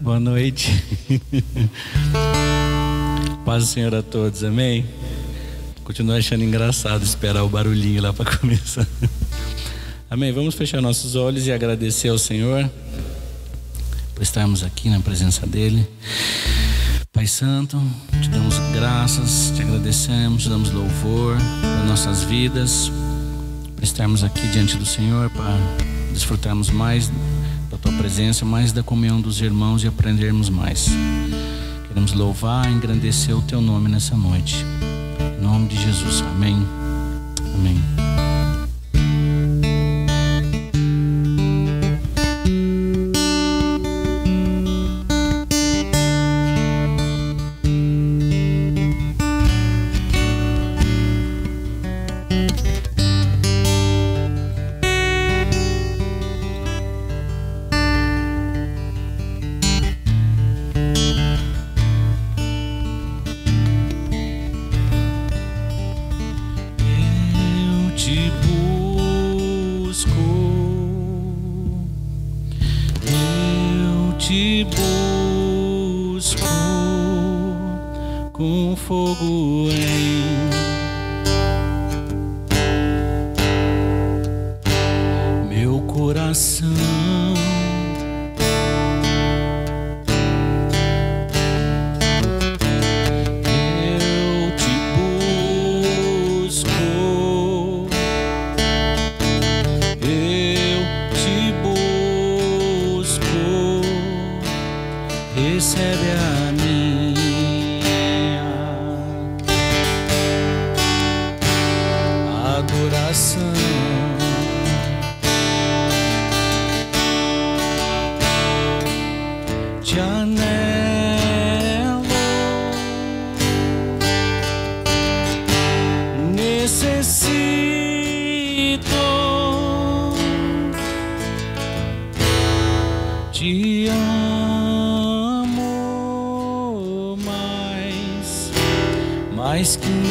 Boa noite. Paz do Senhor a todos, amém? Continuo achando engraçado esperar o barulhinho lá para começar. Amém? Vamos fechar nossos olhos e agradecer ao Senhor por estarmos aqui na presença dEle. Pai Santo, te damos graças, te agradecemos, te damos louvor nas nossas vidas, por estarmos aqui diante do Senhor, para desfrutarmos mais tua presença, mais da comunhão dos irmãos e aprendermos mais. Queremos louvar e engrandecer o teu nome nessa noite. Em nome de Jesus. Amém. Amém. necessito. De amo mais, mais que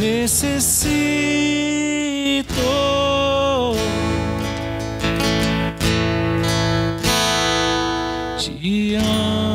necessito. Te amo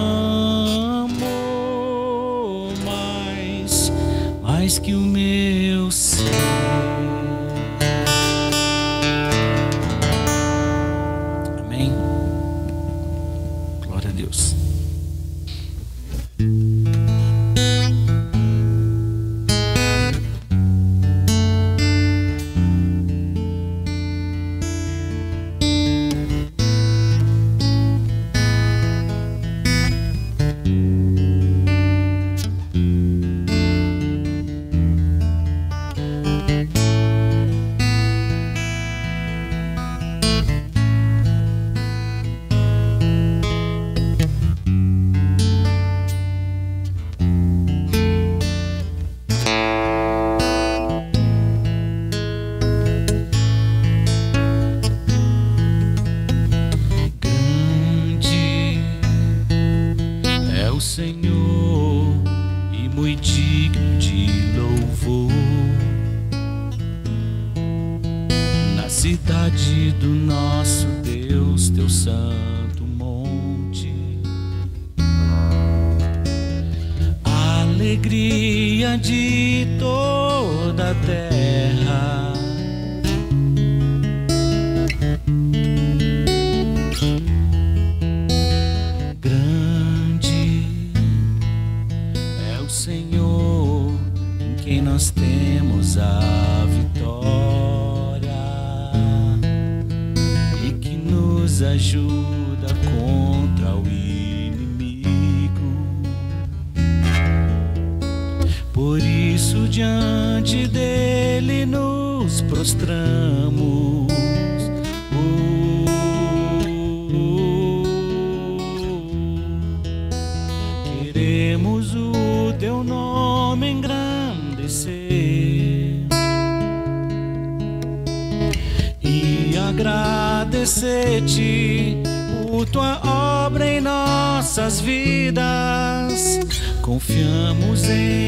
nossas vidas. Confiamos em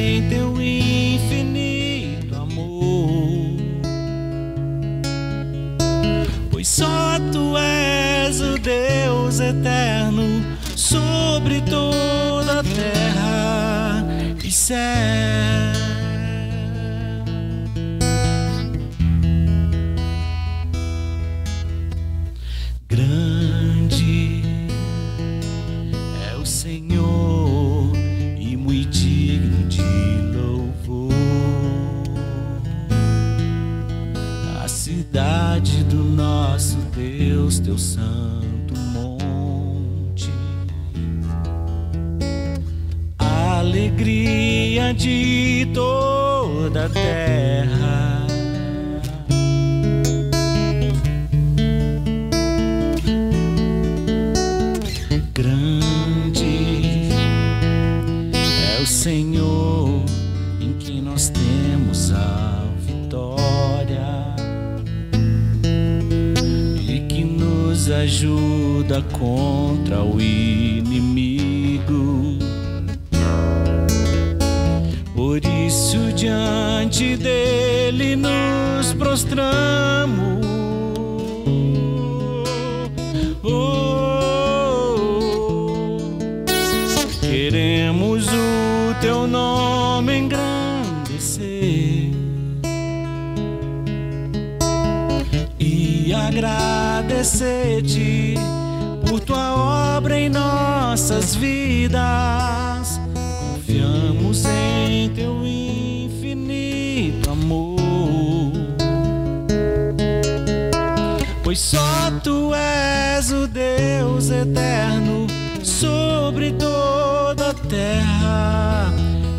Pois só tu és o Deus eterno sobre toda a terra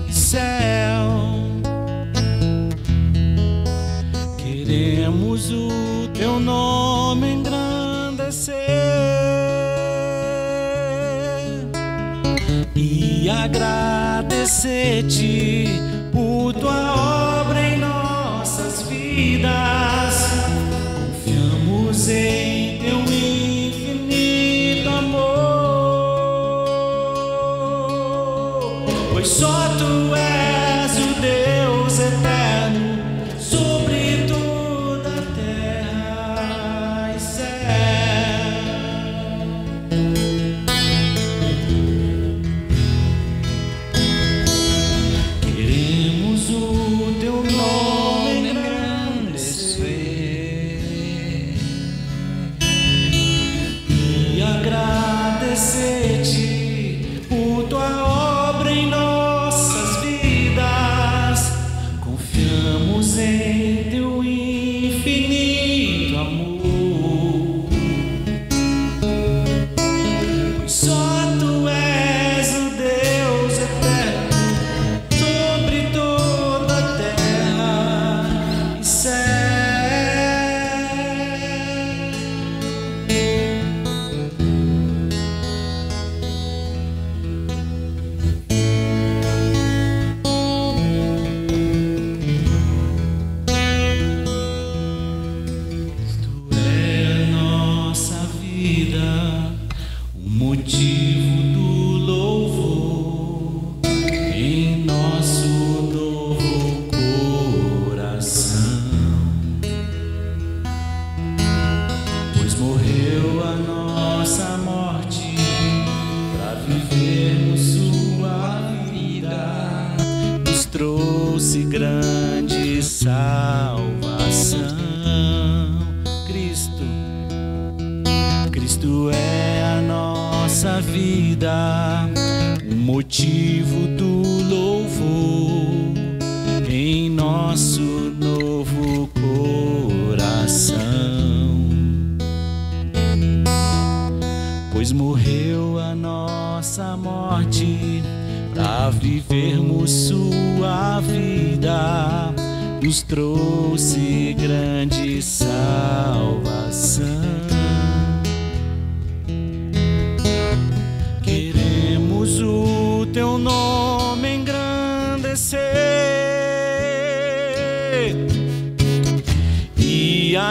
e céu. Queremos o teu nome engrandecer e agradecer-te por tua obra em nossas vidas. Confiamos em teu infinito amor, pois só tu és motivo do louvor em nosso novo coração. Pois morreu a nossa morte para vivermos sua vida, nos trouxe grande salvação.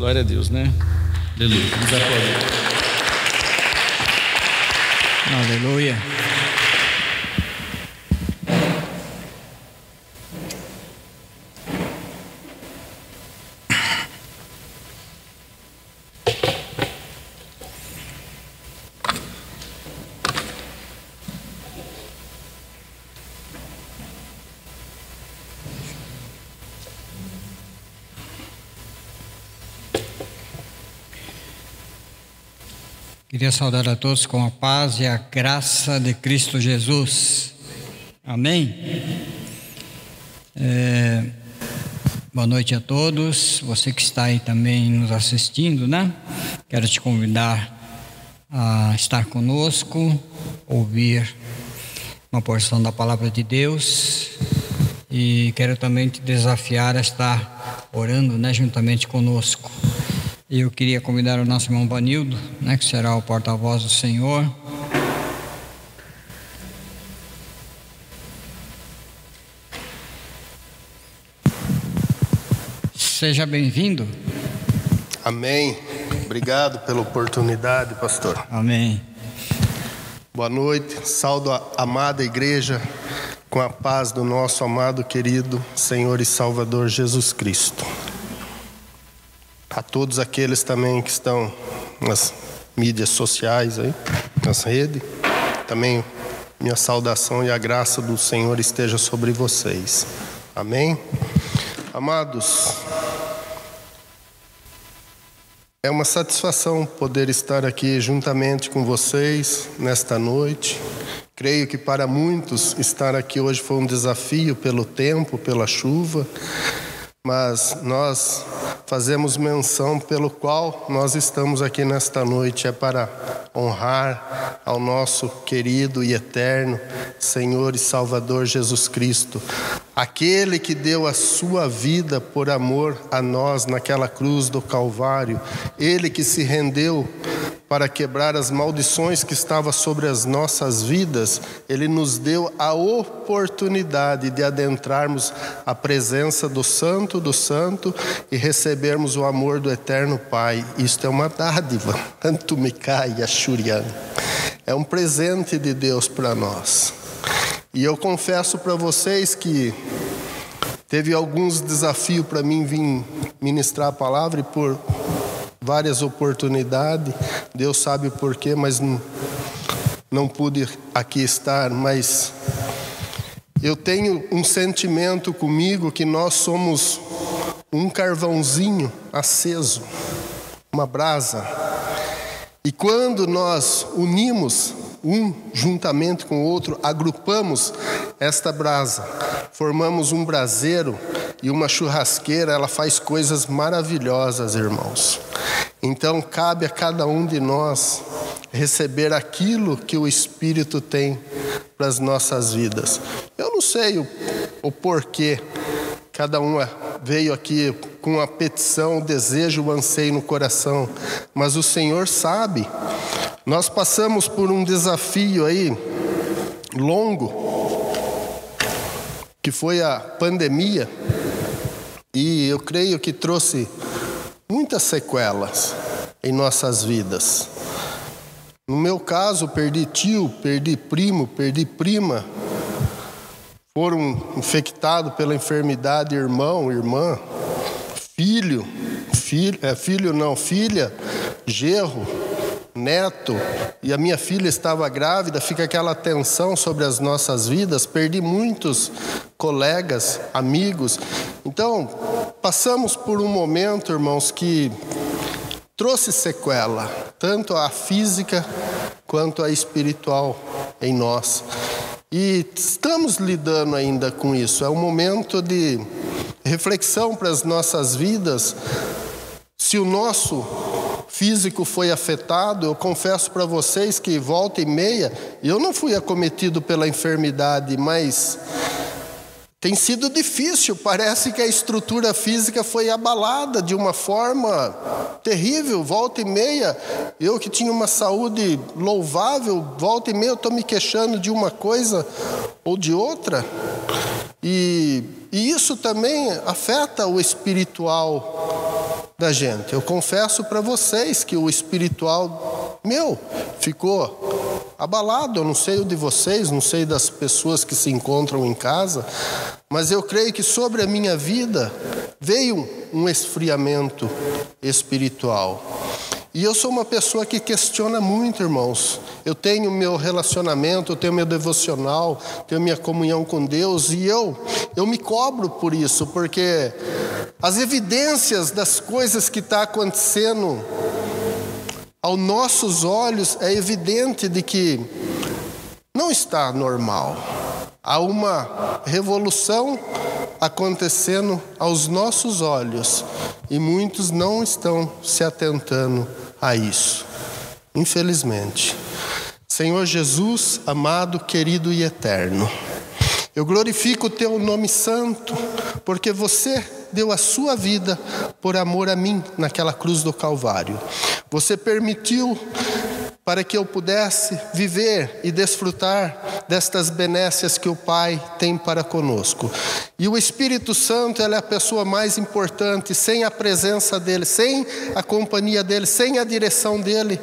Glória a Deus, né? Aleluia. Aleluia. Queria saudar a todos com a paz e a graça de Cristo Jesus. Amém? É, boa noite a todos. Você que está aí também nos assistindo, né? Quero te convidar a estar conosco, ouvir uma porção da palavra de Deus e quero também te desafiar a estar orando, né, juntamente conosco. Eu queria convidar o nosso irmão Vanildo, né, que será o porta-voz do Senhor. Seja bem-vindo. Amém. Obrigado pela oportunidade, pastor. Amém. Boa noite. Saldo a amada igreja com a paz do nosso amado querido Senhor e Salvador Jesus Cristo. A todos aqueles também que estão nas mídias sociais aí, nas redes, também minha saudação e a graça do Senhor esteja sobre vocês. Amém? Amados, é uma satisfação poder estar aqui juntamente com vocês nesta noite. Creio que para muitos estar aqui hoje foi um desafio pelo tempo, pela chuva, mas nós fazemos menção pelo qual nós estamos aqui nesta noite é para honrar ao nosso querido e eterno Senhor e Salvador Jesus Cristo, aquele que deu a sua vida por amor a nós naquela cruz do Calvário, ele que se rendeu para quebrar as maldições que estavam sobre as nossas vidas, ele nos deu a oportunidade de adentrarmos a presença do Santo do Santo e recebermos o amor do eterno Pai. Isto é uma dádiva, tanto me cai, Ashurian. É um presente de Deus para nós. E eu confesso para vocês que teve alguns desafios para mim vir ministrar a palavra e por várias oportunidades, Deus sabe porquê, mas não, não pude aqui estar, mas eu tenho um sentimento comigo que nós somos um carvãozinho aceso, uma brasa. E quando nós unimos um juntamente com o outro, agrupamos esta brasa, formamos um braseiro e uma churrasqueira, ela faz coisas maravilhosas, irmãos. Então cabe a cada um de nós receber aquilo que o Espírito tem para as nossas vidas. Eu não sei o, o porquê cada um veio aqui com a petição, o desejo, o anseio no coração, mas o Senhor sabe. Nós passamos por um desafio aí longo, que foi a pandemia, e eu creio que trouxe muitas sequelas em nossas vidas. No meu caso, perdi tio, perdi primo, perdi prima, foram infectados pela enfermidade irmão, irmã, filho, filho, é, filho não, filha, gerro, neto, e a minha filha estava grávida, fica aquela tensão sobre as nossas vidas, perdi muitos colegas, amigos. Então, passamos por um momento, irmãos, que trouxe sequela, tanto a física quanto a espiritual em nós. E estamos lidando ainda com isso. É um momento de reflexão para as nossas vidas. Se o nosso físico foi afetado, eu confesso para vocês que volta e meia, eu não fui acometido pela enfermidade, mas tem sido difícil, parece que a estrutura física foi abalada de uma forma terrível. Volta e meia, eu que tinha uma saúde louvável, volta e meia eu estou me queixando de uma coisa ou de outra. E, e isso também afeta o espiritual da gente. Eu confesso para vocês que o espiritual meu ficou abalado. Eu não sei o de vocês, não sei das pessoas que se encontram em casa, mas eu creio que sobre a minha vida veio um esfriamento espiritual. E eu sou uma pessoa que questiona muito, irmãos. Eu tenho meu relacionamento, eu tenho meu devocional, tenho minha comunhão com Deus e eu eu me cobro por isso, porque as evidências das coisas que está acontecendo aos nossos olhos é evidente de que não está normal. Há uma revolução acontecendo aos nossos olhos e muitos não estão se atentando a isso. Infelizmente. Senhor Jesus, amado, querido e eterno, eu glorifico o teu nome santo, porque você deu a sua vida por amor a mim naquela cruz do Calvário. Você permitiu para que eu pudesse viver e desfrutar destas benécias que o Pai tem para conosco. E o Espírito Santo, é a pessoa mais importante, sem a presença dele, sem a companhia dele, sem a direção dele,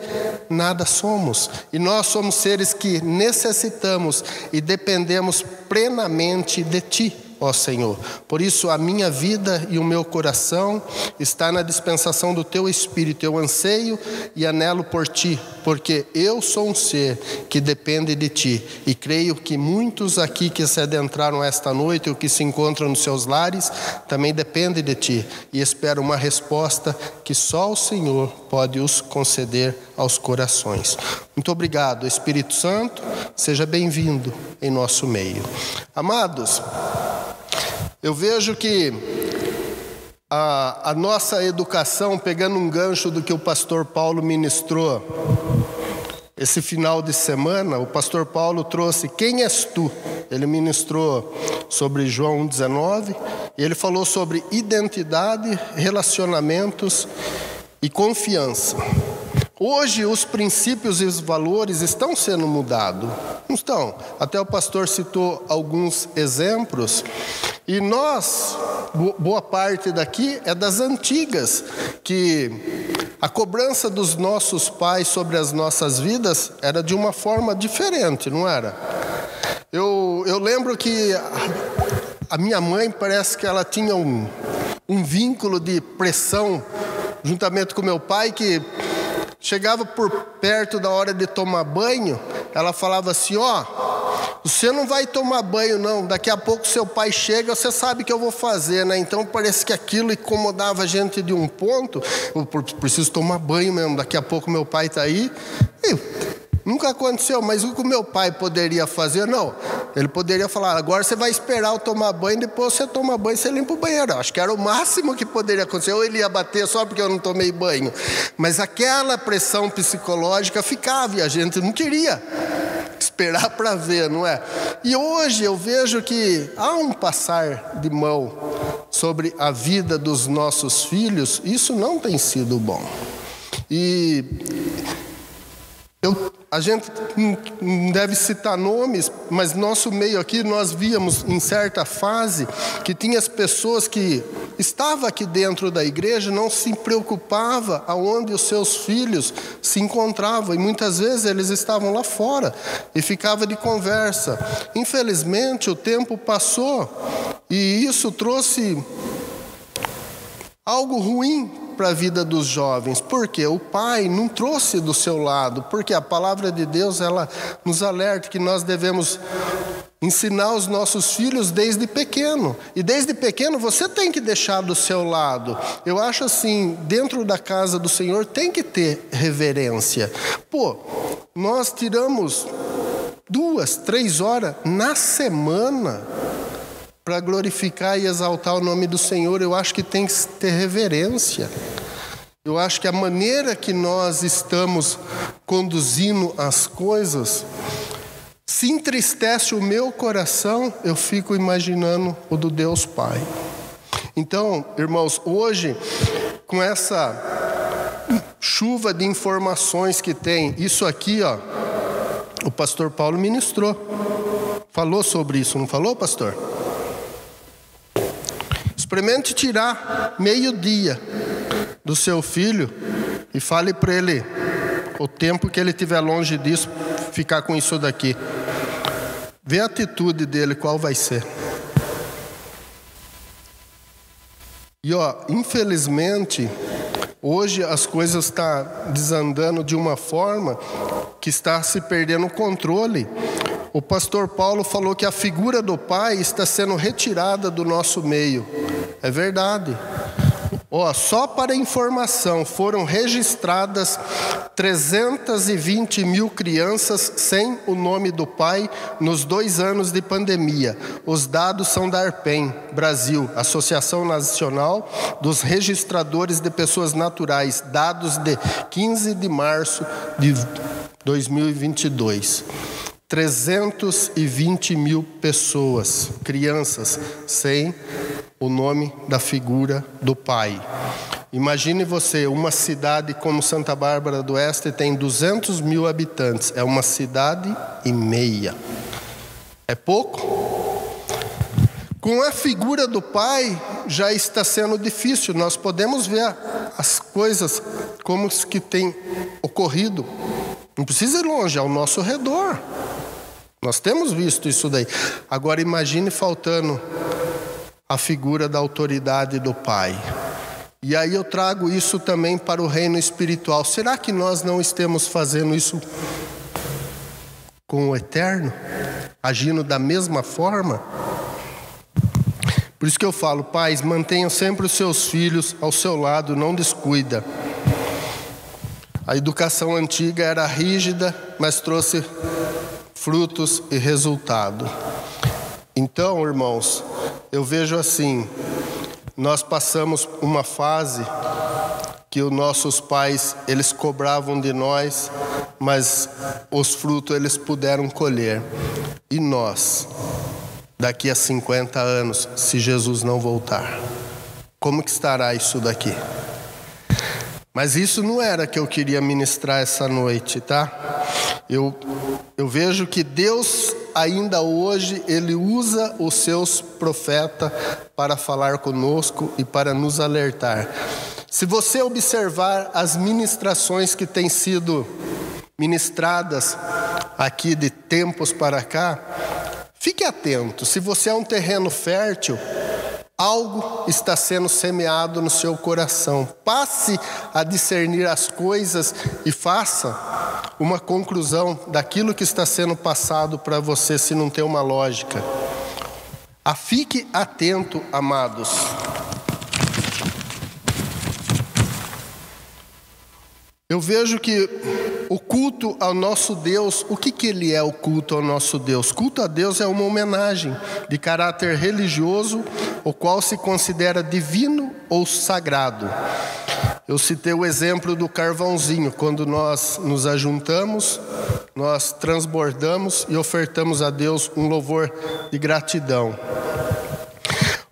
nada somos. E nós somos seres que necessitamos e dependemos plenamente de ti ó Senhor. Por isso, a minha vida e o meu coração está na dispensação do teu Espírito. Eu anseio e anelo por ti, porque eu sou um ser que depende de ti. E creio que muitos aqui que se adentraram esta noite ou que se encontram nos seus lares também dependem de ti. E espero uma resposta que só o Senhor pode os conceder aos corações. Muito obrigado, Espírito Santo. Seja bem-vindo em nosso meio. Amados, eu vejo que a, a, nossa educação, pegando um gancho do que o pastor Paulo ministrou, esse final de semana, o pastor Paulo trouxe Quem és tu? Ele ministrou sobre João 19 e ele falou sobre identidade, relacionamentos e confiança. Hoje os princípios e os valores estão sendo mudados. Não estão. Até o pastor citou alguns exemplos. E nós, boa parte daqui é das antigas, que a cobrança dos nossos pais sobre as nossas vidas era de uma forma diferente, não era? Eu, eu lembro que a, minha mãe parece que ela tinha um, um vínculo de pressão juntamente com meu pai que chegava por perto da hora de tomar banho, ela falava assim: Ó, oh, você não vai tomar banho, não. Daqui a pouco seu pai chega, você sabe que eu vou fazer, né? Então parece que aquilo incomodava a gente de um ponto. Eu preciso tomar banho mesmo. Daqui a pouco meu pai está aí. E Nunca aconteceu, mas o que o meu pai poderia fazer? Não. Ele poderia falar: agora você vai esperar eu tomar banho, depois você toma banho e você limpa o banheiro. Acho que era o máximo que poderia acontecer. Ou ele ia bater só porque eu não tomei banho. Mas aquela pressão psicológica ficava e a gente não queria esperar para ver, não é? E hoje eu vejo que há um passar de mão sobre a vida dos nossos filhos, isso não tem sido bom. E eu, a gente não deve citar nomes, mas nosso meio aqui nós víamos em certa fase que tinha as pessoas que estavam aqui dentro da igreja não se preocupava aonde os seus filhos se encontravam e muitas vezes eles estavam lá fora e ficava de conversa. Infelizmente o tempo passou e isso trouxe algo ruim para a vida dos jovens, porque o pai não trouxe do seu lado, porque a palavra de Deus ela nos alerta que nós devemos ensinar os nossos filhos desde pequeno. E desde pequeno você tem que deixar do seu lado. Eu acho assim, dentro da casa do Senhor tem que ter reverência. Pô, nós tiramos duas, três horas na semana para glorificar e exaltar o nome do Senhor, eu acho que tem que ter reverência. Eu acho que a maneira que nós estamos conduzindo as coisas, se entristece o meu coração, eu fico imaginando o do Deus Pai. Então, irmãos, hoje, com essa chuva de informações que tem, isso aqui, ó, o pastor Paulo ministrou, falou sobre isso, não falou, pastor? Experimente tirar meio-dia do seu filho e fale para ele o tempo que ele estiver longe disso, ficar com isso daqui. Vê a atitude dele, qual vai ser. E ó, infelizmente, hoje as coisas estão tá desandando de uma forma que está se perdendo o controle. O pastor Paulo falou que a figura do pai está sendo retirada do nosso meio. É verdade. Ó, só para informação, foram registradas 320 mil crianças sem o nome do pai nos dois anos de pandemia. Os dados são da ARPEN, Brasil, Associação Nacional dos Registradores de Pessoas Naturais, dados de 15 de março de 2022. 320 mil pessoas, crianças, sem o nome da figura do pai. Imagine você, uma cidade como Santa Bárbara do Oeste tem 200 mil habitantes, é uma cidade e meia. É pouco? Com a figura do pai já está sendo difícil, nós podemos ver as coisas como que tem ocorrido. Não precisa ir longe, ao nosso redor. Nós temos visto isso daí. Agora imagine faltando a figura da autoridade do Pai. E aí eu trago isso também para o reino espiritual. Será que nós não estamos fazendo isso com o eterno? Agindo da mesma forma? Por isso que eu falo, pais, mantenham sempre os seus filhos ao seu lado, não descuida. A educação antiga era rígida, mas trouxe frutos e resultado. Então, irmãos, eu vejo assim, nós passamos uma fase que os nossos pais, eles cobravam de nós, mas os frutos eles puderam colher. E nós, daqui a 50 anos, se Jesus não voltar, como que estará isso daqui? Mas isso não era que eu queria ministrar essa noite, tá? Eu, eu vejo que Deus ainda hoje ele usa os seus profetas para falar conosco e para nos alertar. Se você observar as ministrações que têm sido ministradas aqui de tempos para cá, fique atento. Se você é um terreno fértil, Algo está sendo semeado no seu coração. Passe a discernir as coisas e faça uma conclusão daquilo que está sendo passado para você, se não tem uma lógica. A fique atento, amados. Eu vejo que o culto ao nosso Deus, o que, que ele é o culto ao nosso Deus? Culto a Deus é uma homenagem de caráter religioso, o qual se considera divino ou sagrado. Eu citei o exemplo do carvãozinho, quando nós nos ajuntamos, nós transbordamos e ofertamos a Deus um louvor de gratidão.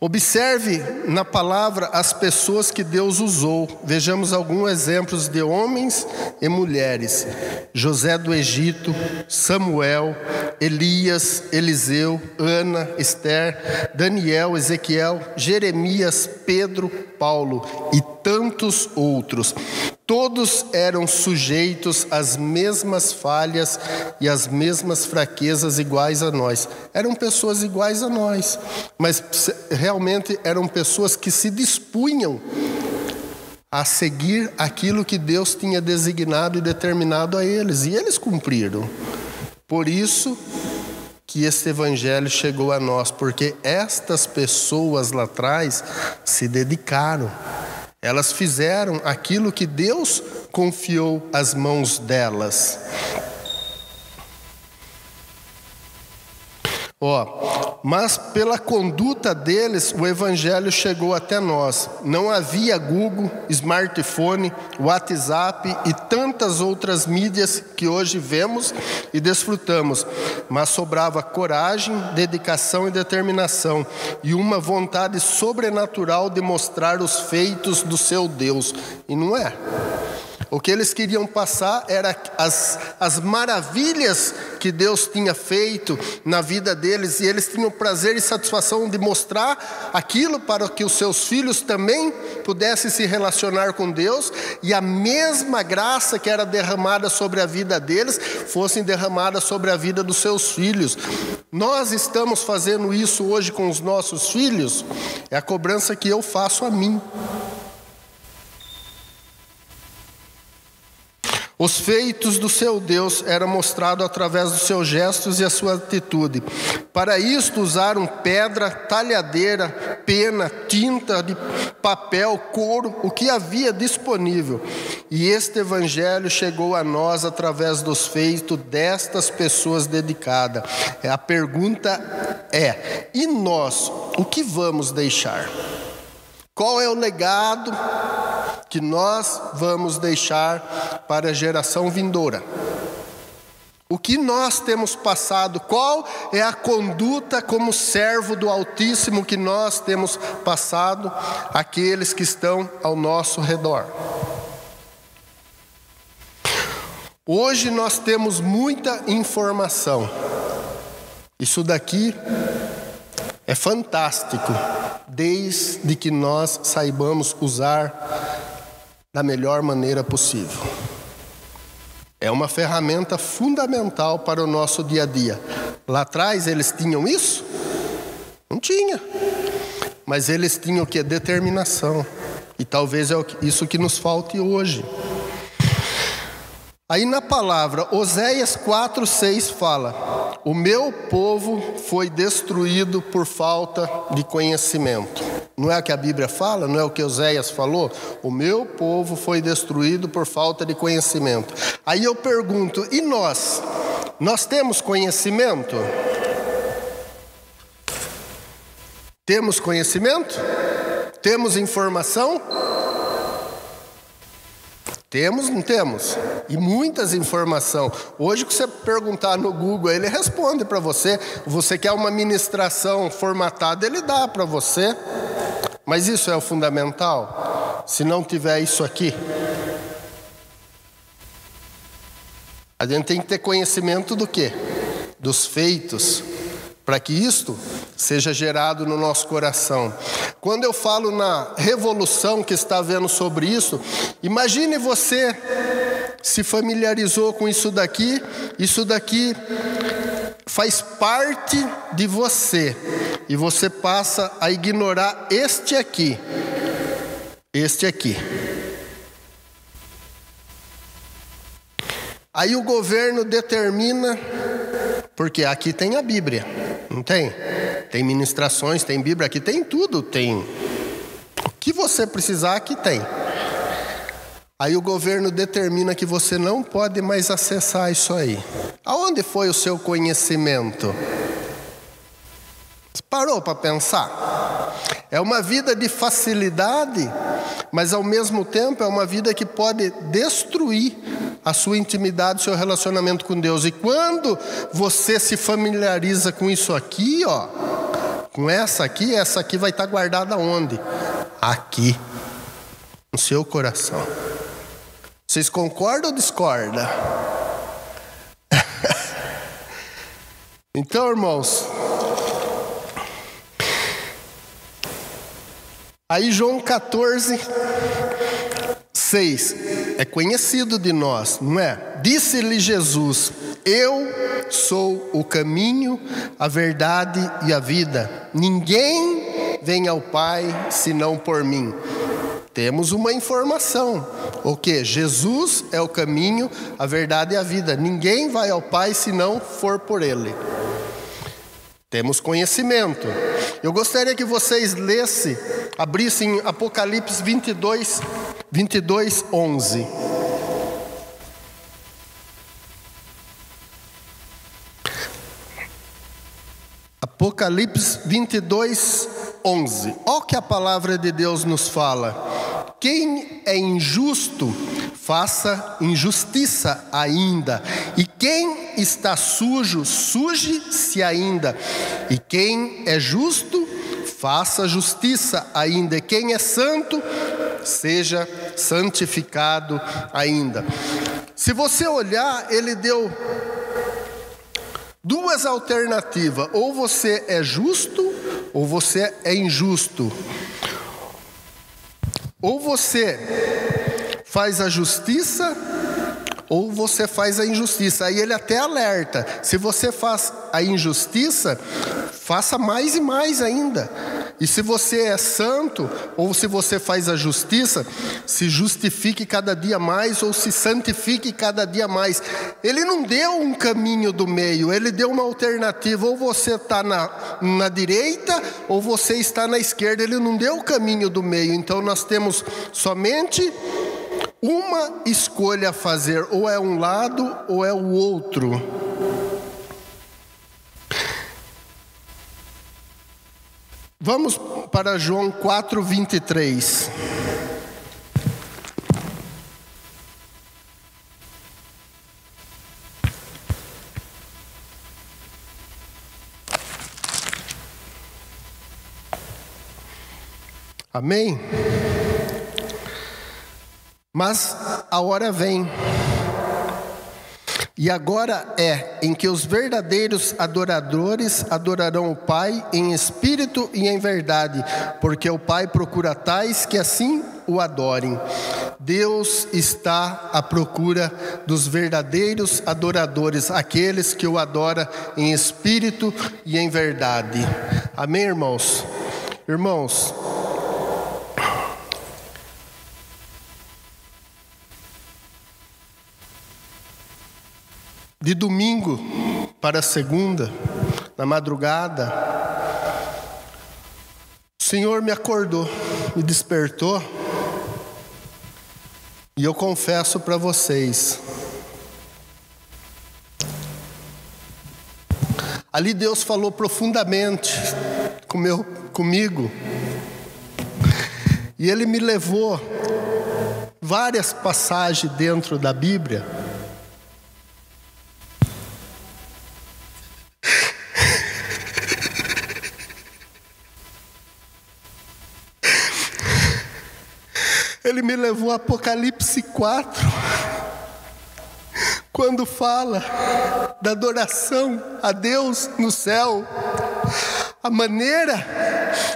Observe na palavra as pessoas que Deus usou. Vejamos alguns exemplos de homens e mulheres: José do Egito, Samuel, Elias, Eliseu, Ana, Esther, Daniel, Ezequiel, Jeremias, Pedro, Paulo e tantos outros. Todos eram sujeitos às mesmas falhas e às mesmas fraquezas iguais a nós. Eram pessoas iguais a nós, mas realmente eram pessoas que se dispunham a seguir aquilo que Deus tinha designado e determinado a eles, e eles cumpriram. Por isso que este evangelho chegou a nós, porque estas pessoas lá atrás se dedicaram elas fizeram aquilo que Deus confiou às mãos delas. Ó, mas pela conduta deles o evangelho chegou até nós. Não havia Google, smartphone, WhatsApp e tantas outras mídias que hoje vemos e desfrutamos, mas sobrava coragem, dedicação e determinação e uma vontade sobrenatural de mostrar os feitos do seu Deus. E não é. O que eles queriam passar era as, as maravilhas que Deus tinha feito na vida deles, e eles tinham prazer e satisfação de mostrar aquilo para que os seus filhos também pudessem se relacionar com Deus, e a mesma graça que era derramada sobre a vida deles fossem derramada sobre a vida dos seus filhos. Nós estamos fazendo isso hoje com os nossos filhos, é a cobrança que eu faço a mim. Os feitos do seu Deus eram mostrados através dos seus gestos e a sua atitude. Para isto usaram pedra, talhadeira, pena, tinta de papel, couro, o que havia disponível. E este evangelho chegou a nós através dos feitos destas pessoas dedicadas. A pergunta é: e nós, o que vamos deixar? Qual é o legado que nós vamos deixar para a geração vindoura? O que nós temos passado, qual é a conduta como servo do Altíssimo que nós temos passado àqueles que estão ao nosso redor? Hoje nós temos muita informação. Isso daqui é fantástico, desde que nós saibamos usar da melhor maneira possível. É uma ferramenta fundamental para o nosso dia a dia. Lá atrás eles tinham isso? Não tinha. mas eles tinham o que? Determinação. E talvez é isso que nos falte hoje. Aí na palavra, Oséias 4, 6 fala: O meu povo foi destruído por falta de conhecimento. Não é o que a Bíblia fala? Não é o que Oséias falou? O meu povo foi destruído por falta de conhecimento. Aí eu pergunto: e nós? Nós temos conhecimento? Temos conhecimento? Temos informação? Temos, não temos? E muitas informações. Hoje, que você perguntar no Google, ele responde para você. Você quer uma ministração formatada, ele dá para você. Mas isso é o fundamental? Se não tiver isso aqui. A gente tem que ter conhecimento do quê? Dos feitos para que isto seja gerado no nosso coração. Quando eu falo na revolução que está vendo sobre isso, imagine você se familiarizou com isso daqui, isso daqui faz parte de você e você passa a ignorar este aqui. Este aqui. Aí o governo determina, porque aqui tem a Bíblia. Não tem? Tem ministrações, tem Bíblia, aqui tem tudo, tem. O que você precisar, aqui tem. Aí o governo determina que você não pode mais acessar isso aí. Aonde foi o seu conhecimento? Parou para pensar? É uma vida de facilidade, mas ao mesmo tempo é uma vida que pode destruir a sua intimidade, o seu relacionamento com Deus. E quando você se familiariza com isso aqui, ó, com essa aqui, essa aqui vai estar guardada onde? Aqui, no seu coração. Vocês concordam ou discordam? então, irmãos, aí João 14, 6 é conhecido de nós, não é? Disse-lhe Jesus: Eu sou o caminho, a verdade e a vida. Ninguém vem ao Pai senão por mim. Temos uma informação. O que? Jesus é o caminho, a verdade e a vida. Ninguém vai ao Pai se não for por Ele. Temos conhecimento. Eu gostaria que vocês lessem, abrissem Apocalipse 22, 22, 11. Apocalipse 22, 11. Olha o que a palavra de Deus nos fala. Quem é injusto, faça injustiça ainda. E quem está sujo, suje-se ainda. E quem é justo, faça justiça ainda. E quem é santo, seja santificado ainda. Se você olhar, ele deu duas alternativas: ou você é justo, ou você é injusto. Ou você faz a justiça, ou você faz a injustiça. Aí ele até alerta: se você faz a injustiça, faça mais e mais ainda. E se você é santo, ou se você faz a justiça, se justifique cada dia mais, ou se santifique cada dia mais. Ele não deu um caminho do meio, ele deu uma alternativa. Ou você está na, na direita, ou você está na esquerda. Ele não deu o caminho do meio. Então nós temos somente uma escolha a fazer: ou é um lado, ou é o outro. Vamos para João 4, 23. Amém? Mas a hora vem e agora é em que os verdadeiros adoradores adorarão o Pai em espírito e em verdade, porque o Pai procura tais que assim o adorem. Deus está à procura dos verdadeiros adoradores, aqueles que o adoram em espírito e em verdade. Amém, irmãos? Irmãos, de domingo para segunda, na madrugada, o Senhor me acordou, me despertou, e eu confesso para vocês, ali Deus falou profundamente com meu, comigo, e Ele me levou várias passagens dentro da Bíblia Ele me levou a Apocalipse 4, quando fala da adoração a Deus no céu, a maneira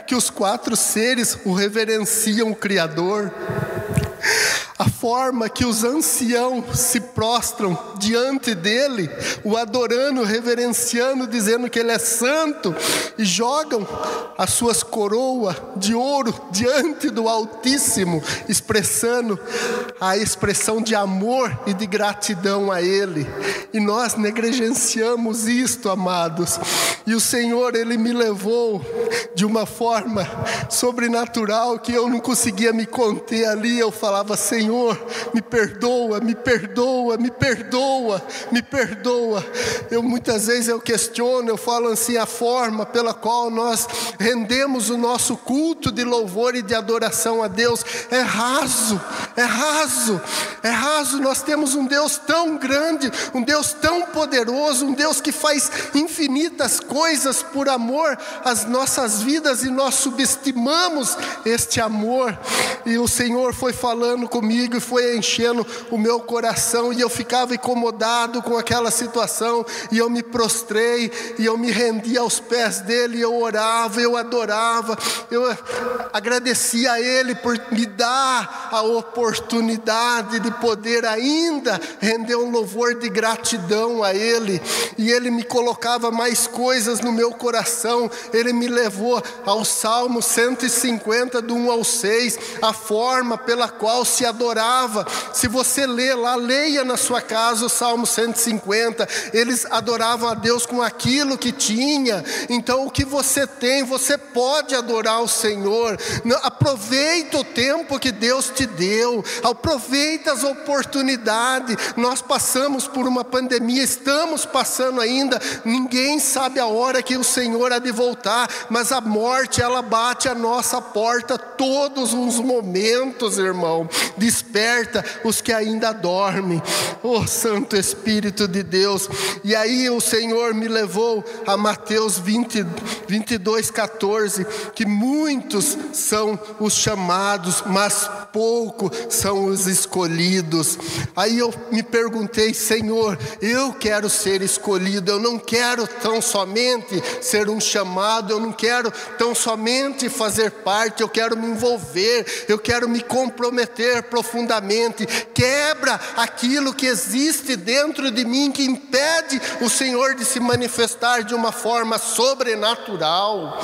que os quatro seres o reverenciam o Criador a forma que os anciãos se prostram diante dele, o adorando, reverenciando, dizendo que ele é santo, e jogam as suas coroas de ouro diante do Altíssimo, expressando a expressão de amor e de gratidão a ele. E nós negligenciamos isto, amados. E o Senhor, ele me levou de uma forma sobrenatural que eu não conseguia me conter ali. Eu falava, Senhor, Senhor, me perdoa, me perdoa, me perdoa, me perdoa. Eu muitas vezes eu questiono, eu falo assim a forma pela qual nós rendemos o nosso culto de louvor e de adoração a Deus é raso, é raso, é raso. Nós temos um Deus tão grande, um Deus tão poderoso, um Deus que faz infinitas coisas por amor às nossas vidas e nós subestimamos este amor. E o Senhor foi falando comigo comigo e foi enchendo o meu coração e eu ficava incomodado com aquela situação e eu me prostrei e eu me rendi aos pés dele, eu orava, eu adorava, eu agradecia a ele por me dar a oportunidade de poder ainda render um louvor de gratidão a ele e ele me colocava mais coisas no meu coração, ele me levou ao Salmo 150 do 1 ao 6, a forma pela qual se adorava. Se você lê lá, leia na sua casa o Salmo 150. Eles adoravam a Deus com aquilo que tinha. Então, o que você tem, você pode adorar o Senhor. Aproveita o tempo que Deus te deu. Aproveita as oportunidades. Nós passamos por uma pandemia, estamos passando ainda. Ninguém sabe a hora que o Senhor há de voltar, mas a morte ela bate a nossa porta todos os momentos, irmão. De desperta os que ainda dormem. Oh Santo Espírito de Deus. E aí o Senhor me levou a Mateus 20, 22, 14, que muitos são os chamados, mas pouco são os escolhidos. Aí eu me perguntei, Senhor, eu quero ser escolhido, eu não quero tão somente ser um chamado, eu não quero tão somente fazer parte, eu quero me envolver, eu quero me comprometer profundamente, quebra aquilo que existe dentro de mim que impede o Senhor de se manifestar de uma forma sobrenatural.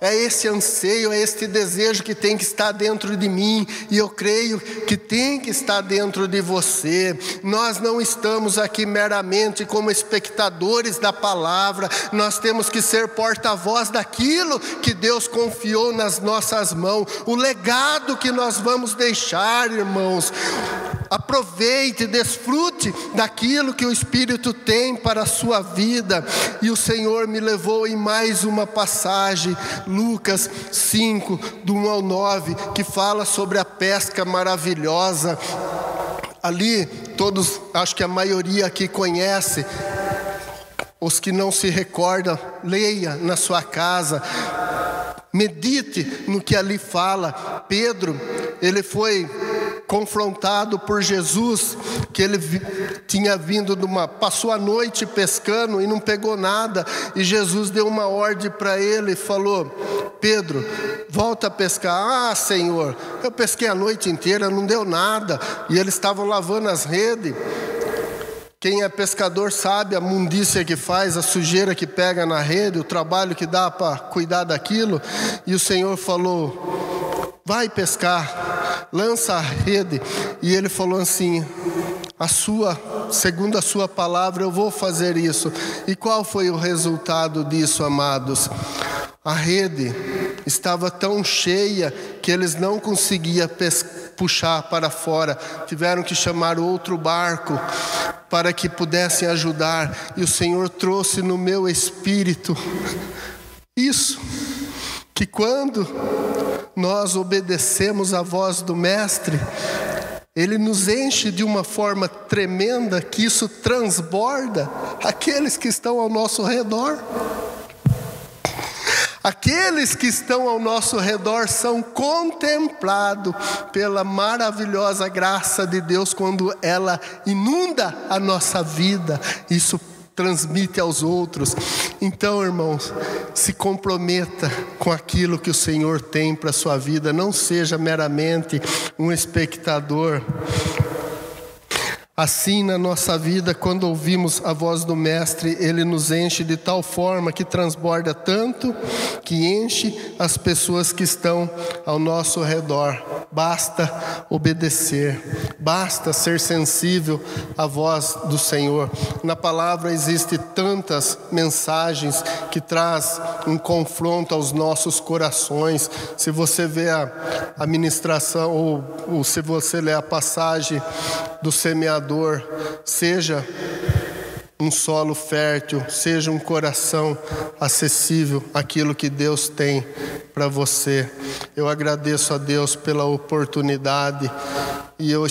É esse anseio, é este desejo que tem que estar dentro de mim, e eu creio que tem que estar dentro de você. Nós não estamos aqui meramente como espectadores da palavra, nós temos que ser porta-voz daquilo que Deus confiou nas nossas mãos, o legado que nós vamos deixar, irmão irmãos. Aproveite, desfrute daquilo que o Espírito tem para a sua vida. E o Senhor me levou em mais uma passagem, Lucas 5, do 1 ao 9, que fala sobre a pesca maravilhosa. Ali, todos, acho que a maioria aqui conhece, os que não se recordam, leia na sua casa, medite no que ali fala. Pedro, ele foi confrontado por Jesus, que ele tinha vindo de uma, passou a noite pescando e não pegou nada, e Jesus deu uma ordem para ele e falou: Pedro, volta a pescar. Ah, Senhor, eu pesquei a noite inteira, não deu nada, e eles estavam lavando as redes. Quem é pescador sabe a mundícia que faz, a sujeira que pega na rede, o trabalho que dá para cuidar daquilo. E o Senhor falou: vai pescar, lança a rede. E ele falou assim: a sua, segundo a sua palavra, eu vou fazer isso. E qual foi o resultado disso, amados? A rede estava tão cheia que eles não conseguiam puxar para fora, tiveram que chamar outro barco para que pudessem ajudar, e o Senhor trouxe no meu espírito isso, que quando nós obedecemos a voz do Mestre, ele nos enche de uma forma tremenda que isso transborda aqueles que estão ao nosso redor. Aqueles que estão ao nosso redor são contemplados pela maravilhosa graça de Deus quando ela inunda a nossa vida. Isso transmite aos outros. Então, irmãos, se comprometa com aquilo que o Senhor tem para a sua vida, não seja meramente um espectador. Assim, na nossa vida, quando ouvimos a voz do Mestre, ele nos enche de tal forma que transborda tanto que enche as pessoas que estão ao nosso redor. Basta obedecer, basta ser sensível à voz do Senhor. Na palavra existe tantas mensagens que traz um confronto aos nossos corações. Se você vê a, a ministração ou, ou se você lê a passagem do semeador, seja um solo fértil, seja um coração acessível àquilo que Deus tem para você. Eu agradeço a Deus pela oportunidade e eu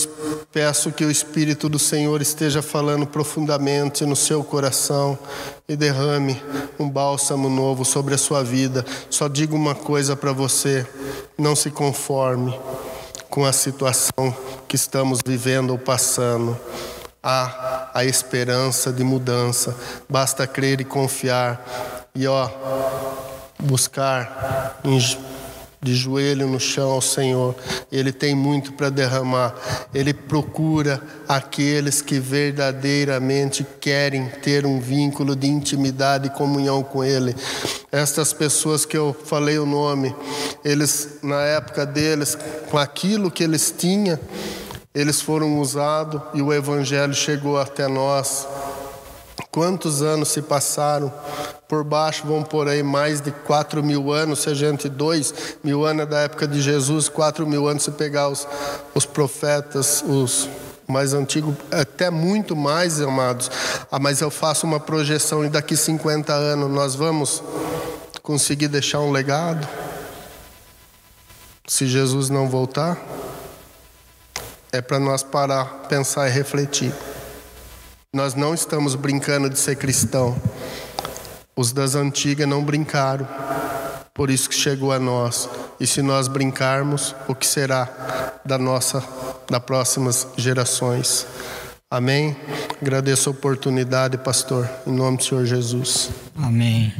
peço que o Espírito do Senhor esteja falando profundamente no seu coração e derrame um bálsamo novo sobre a sua vida. Só digo uma coisa para você: não se conforme com a situação que estamos vivendo ou passando. Há a esperança de mudança, basta crer e confiar e ó, buscar de joelho no chão ao Senhor. Ele tem muito para derramar. Ele procura aqueles que verdadeiramente querem ter um vínculo de intimidade e comunhão com Ele. Estas pessoas que eu falei o nome, eles, na época deles, com aquilo que eles tinham, eles foram usados e o Evangelho chegou até nós. Quantos anos se passaram? Por baixo vão por aí mais de 4 mil anos, se a gente, 2 mil anos é da época de Jesus, 4 mil anos se pegar os, os profetas, os mais antigos, até muito mais, amados. Ah, mas eu faço uma projeção e daqui 50 anos nós vamos conseguir deixar um legado? Se Jesus não voltar? É para nós parar, pensar e refletir. Nós não estamos brincando de ser cristão. Os das antigas não brincaram, por isso que chegou a nós. E se nós brincarmos, o que será da nossa, das próximas gerações? Amém? Agradeço a oportunidade, pastor, em nome do Senhor Jesus. Amém.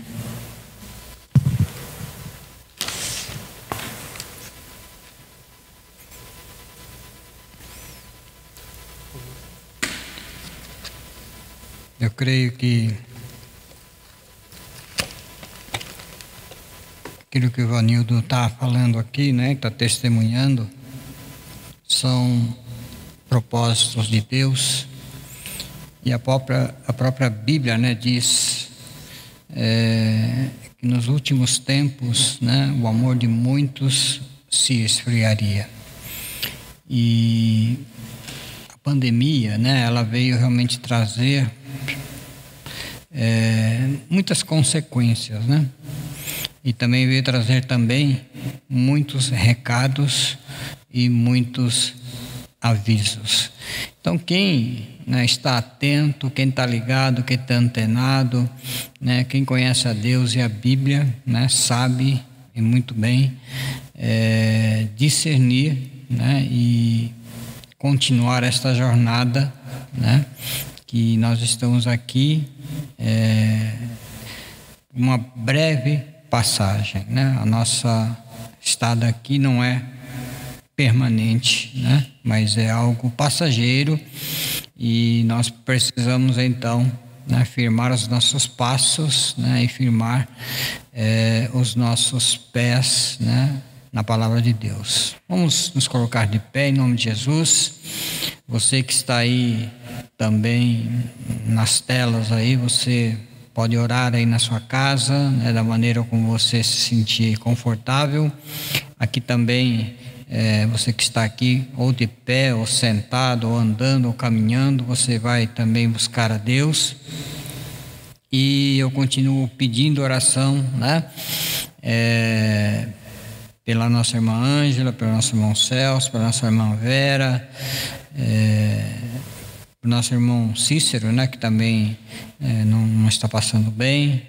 Eu creio que aquilo que o Vanildo está falando aqui, né, está testemunhando, são propósitos de Deus. E a própria, a própria Bíblia né, diz é, que nos últimos tempos né, o amor de muitos se esfriaria. E a pandemia, né, ela veio realmente trazer é, muitas consequências, né? E também veio trazer também muitos recados e muitos avisos. Então quem né, está atento, quem está ligado, quem está antenado, né, quem conhece a Deus e a Bíblia, né, sabe e muito bem é, discernir né, e continuar esta jornada, né, que nós estamos aqui é, uma breve passagem, né? A nossa estada aqui não é permanente, né? Mas é algo passageiro e nós precisamos então né, firmar os nossos passos né, e firmar é, os nossos pés né, na palavra de Deus. Vamos nos colocar de pé em nome de Jesus. Você que está aí também nas telas aí, você pode orar aí na sua casa, né, da maneira como você se sentir confortável. Aqui também é, você que está aqui, ou de pé, ou sentado, ou andando, ou caminhando, você vai também buscar a Deus. E eu continuo pedindo oração, né? É, pela nossa irmã Ângela, pelo nosso irmão Celso, pela nossa irmã Vera, é, pelo nosso irmão Cícero, né? Que também é, não, não, está passando bem.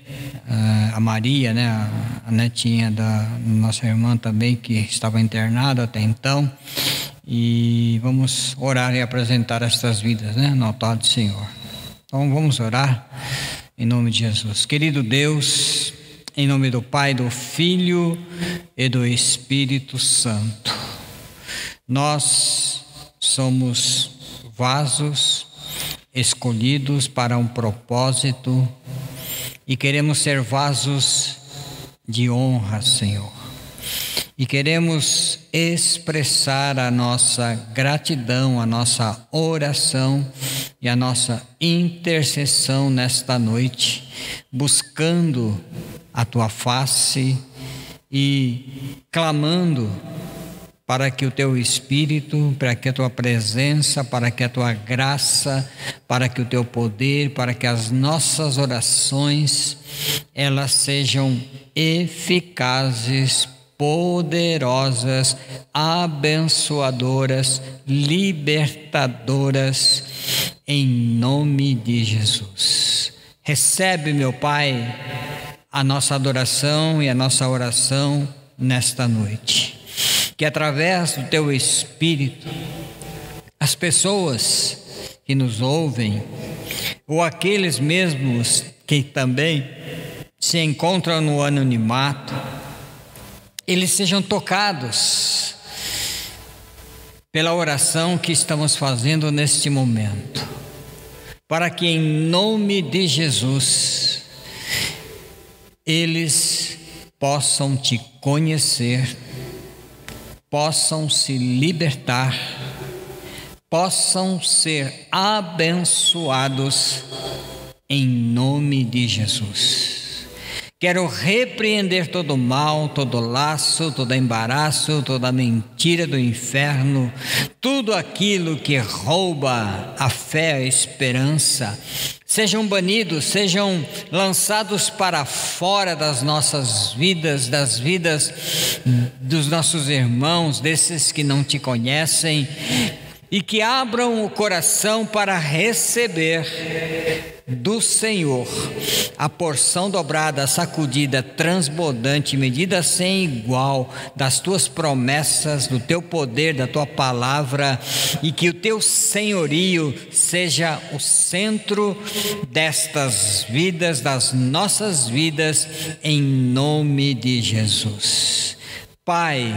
É, a Maria, né? A, a netinha da nossa irmã também, que estava internada até então. E vamos orar e apresentar estas vidas, né? No altar do Senhor. Então vamos orar. Em nome de Jesus. Querido Deus, em nome do Pai, do Filho e do Espírito Santo, nós somos vasos escolhidos para um propósito e queremos ser vasos de honra, Senhor. E queremos expressar a nossa gratidão, a nossa oração e a nossa intercessão nesta noite, buscando a tua face e clamando para que o teu espírito, para que a tua presença, para que a tua graça, para que o teu poder, para que as nossas orações elas sejam eficazes poderosas, abençoadoras, libertadoras, em nome de Jesus. Recebe, meu Pai, a nossa adoração e a nossa oração nesta noite. Que através do Teu Espírito, as pessoas que nos ouvem, ou aqueles mesmos que também se encontram no anonimato, eles sejam tocados pela oração que estamos fazendo neste momento, para que em nome de Jesus eles possam te conhecer, possam se libertar, possam ser abençoados em nome de Jesus. Quero repreender todo mal, todo laço, todo embaraço, toda mentira do inferno, tudo aquilo que rouba a fé, a esperança. Sejam banidos, sejam lançados para fora das nossas vidas, das vidas dos nossos irmãos, desses que não te conhecem e que abram o coração para receber do Senhor a porção dobrada, sacudida, transbordante, medida sem igual das tuas promessas, do teu poder, da tua palavra e que o teu senhorio seja o centro destas vidas, das nossas vidas, em nome de Jesus. Pai,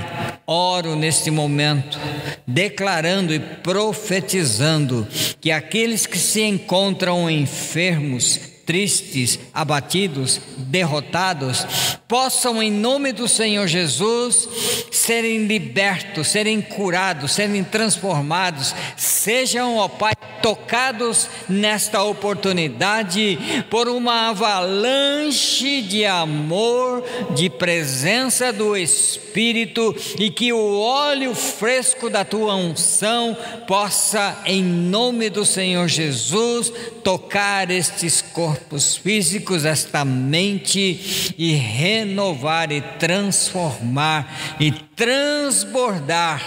oro neste momento, declarando e profetizando que aqueles que se encontram enfermos, tristes, abatidos, derrotados, possam, em nome do Senhor Jesus, serem libertos, serem curados, serem transformados, sejam, ó Pai, tocados nesta oportunidade por uma avalanche de amor, de presença do Espírito e que o óleo fresco da tua unção possa, em nome do Senhor Jesus, tocar estes corpos físicos, esta mente e renovar e transformar e transbordar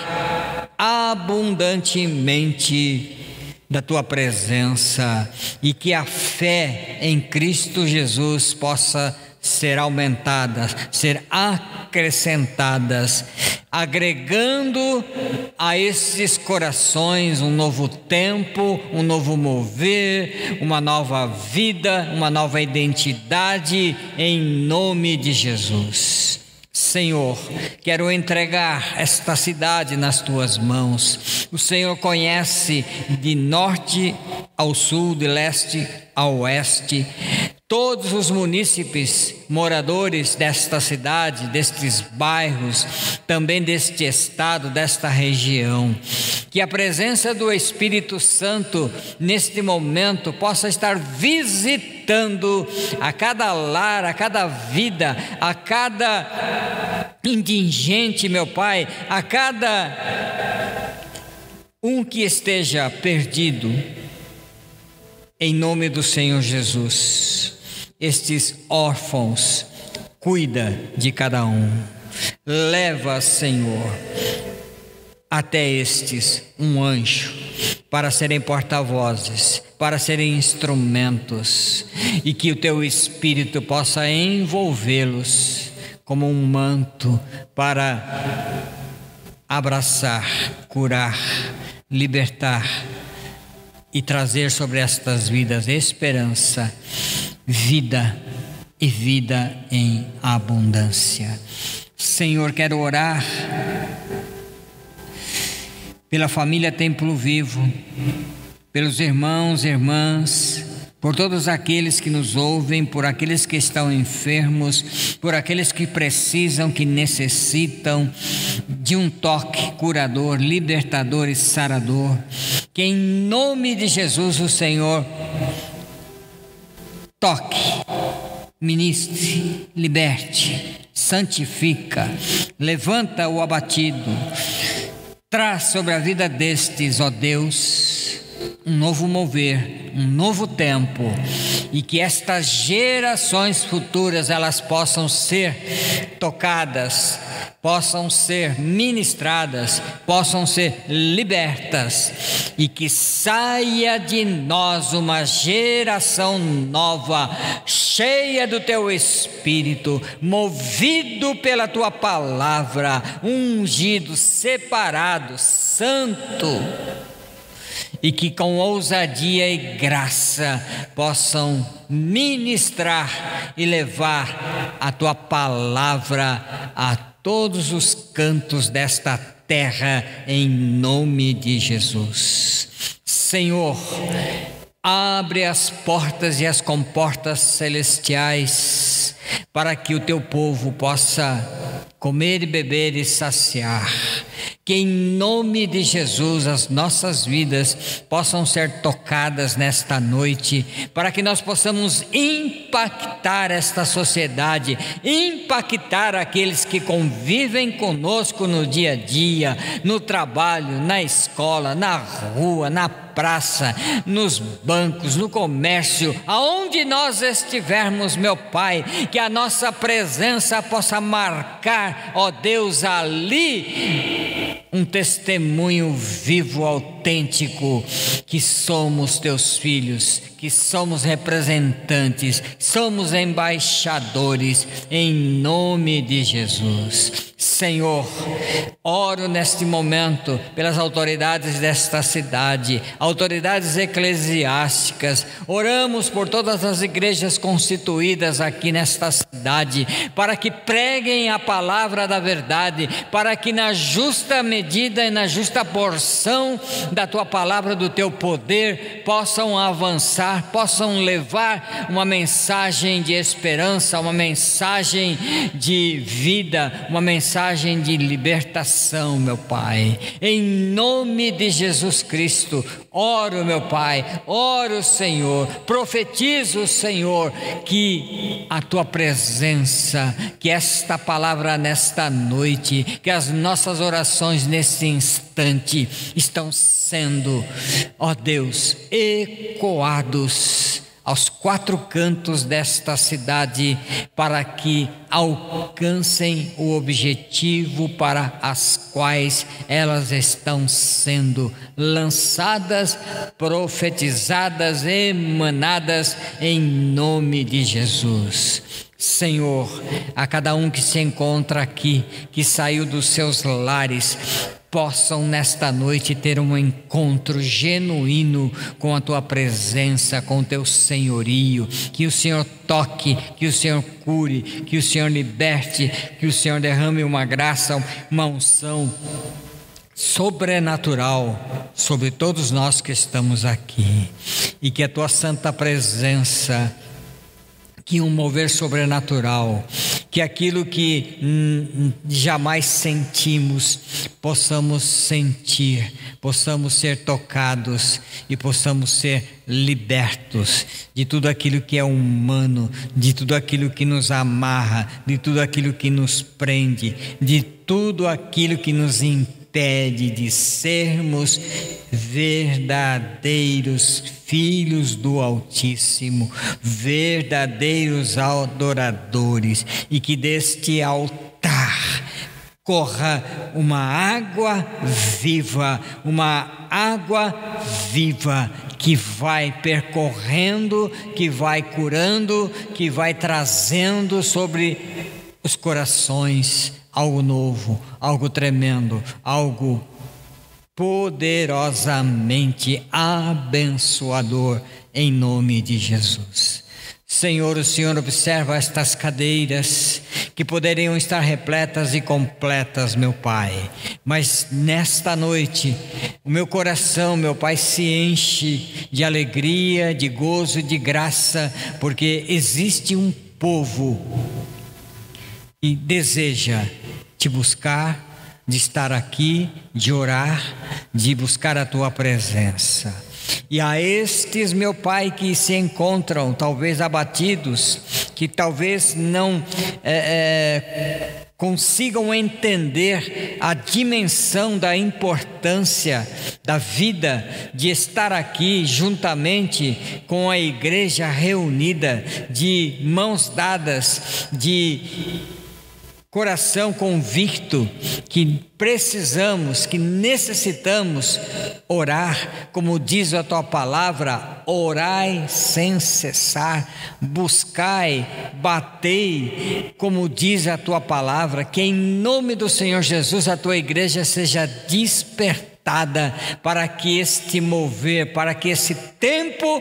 abundantemente da tua presença e que a fé em Cristo Jesus possa ser aumentada, ser acrescentadas, agregando a esses corações um novo tempo, um novo mover, uma nova vida, uma nova identidade em nome de Jesus. Senhor, quero entregar esta cidade nas tuas mãos. O Senhor conhece de norte ao sul, de leste ao oeste, todos os munícipes moradores desta cidade, destes bairros, também deste estado, desta região. Que a presença do Espírito Santo neste momento possa estar visitando a cada lar, a cada vida, a cada indigente, meu Pai, a cada um que esteja perdido. Em nome do Senhor Jesus estes órfãos, cuida de cada um. Leva, Senhor, até estes um anjo para serem porta-vozes, para serem instrumentos e que o teu espírito possa envolvê-los como um manto para abraçar, curar, libertar e trazer sobre estas vidas esperança vida e vida em abundância. Senhor, quero orar pela família Templo Vivo, pelos irmãos e irmãs, por todos aqueles que nos ouvem, por aqueles que estão enfermos, por aqueles que precisam, que necessitam de um toque curador, libertador e sarador. Que em nome de Jesus o Senhor toque, ministre, liberte, santifica, levanta o abatido, traz sobre a vida destes, ó Deus, um novo mover, um novo tempo, e que estas gerações futuras elas possam ser tocadas possam ser ministradas, possam ser libertas e que saia de nós uma geração nova, cheia do teu espírito, movido pela tua palavra, ungido, separado, santo e que com ousadia e graça possam ministrar e levar a tua palavra a todos os cantos desta terra, em nome de Jesus. Senhor, abre as portas e as comportas celestiais para que o teu povo possa comer e beber e saciar que em nome de Jesus as nossas vidas possam ser tocadas nesta noite, para que nós possamos impactar esta sociedade, impactar aqueles que convivem conosco no dia a dia, no trabalho, na escola, na rua, na praça, nos bancos, no comércio, aonde nós estivermos, meu Pai, que a nossa presença possa marcar, ó Deus, ali um testemunho vivo, autêntico, que somos teus filhos, que somos representantes, somos embaixadores, em nome de Jesus. Senhor, oro neste momento pelas autoridades desta cidade, autoridades eclesiásticas, oramos por todas as igrejas constituídas aqui nesta cidade, para que preguem a palavra da verdade, para que na justa medida e na justa porção da tua palavra, do teu poder, possam avançar, possam levar uma mensagem de esperança, uma mensagem de vida, uma mensagem de libertação, meu Pai. Em nome de Jesus Cristo, oro, meu Pai, oro, Senhor, profetizo, Senhor, que a tua presença, que esta palavra nesta noite, que as nossas orações nesse instante estão sendo, ó Deus, ecoados aos quatro cantos desta cidade, para que alcancem o objetivo para as quais elas estão sendo lançadas, profetizadas, emanadas em nome de Jesus. Senhor, a cada um que se encontra aqui, que saiu dos seus lares, possam nesta noite ter um encontro genuíno com a tua presença, com o teu senhorio. Que o Senhor toque, que o Senhor cure, que o Senhor liberte, que o Senhor derrame uma graça, uma unção sobrenatural sobre todos nós que estamos aqui e que a tua santa presença que um mover sobrenatural, que aquilo que hum, jamais sentimos, possamos sentir, possamos ser tocados e possamos ser libertos de tudo aquilo que é humano, de tudo aquilo que nos amarra, de tudo aquilo que nos prende, de tudo aquilo que nos impede impede de sermos verdadeiros filhos do Altíssimo, verdadeiros adoradores, e que deste altar corra uma água viva, uma água viva que vai percorrendo, que vai curando, que vai trazendo sobre os corações algo novo, algo tremendo, algo poderosamente abençoador em nome de Jesus. Senhor, o Senhor observa estas cadeiras que poderiam estar repletas e completas, meu Pai. Mas nesta noite, o meu coração, meu Pai, se enche de alegria, de gozo, de graça, porque existe um povo que deseja te buscar, de estar aqui, de orar, de buscar a tua presença. E a estes, meu Pai, que se encontram talvez abatidos, que talvez não é, é, consigam entender a dimensão da importância da vida de estar aqui juntamente com a igreja reunida, de mãos dadas, de coração convicto que precisamos, que necessitamos orar, como diz a tua palavra, orai sem cessar, buscai, batei, como diz a tua palavra, que em nome do Senhor Jesus a tua igreja seja despertada para que este mover, para que esse tempo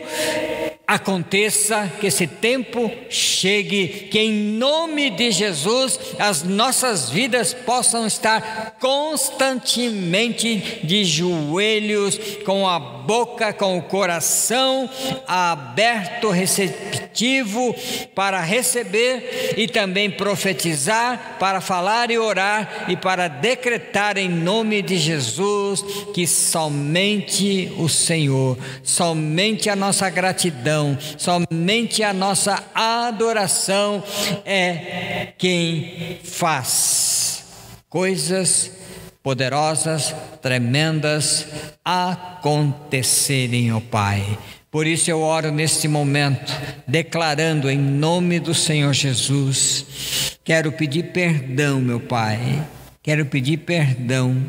aconteça, que esse tempo chegue, que em nome de Jesus as nossas vidas possam estar constantemente de joelhos, com a boca, com o coração aberto, receptivo para receber e também profetizar, para falar e orar e para decretar em nome de Jesus que somente o Senhor, somente a nossa gratidão somente a nossa adoração é quem faz coisas poderosas, tremendas acontecerem, ó Pai. Por isso eu oro neste momento, declarando em nome do Senhor Jesus, quero pedir perdão, meu Pai, quero pedir perdão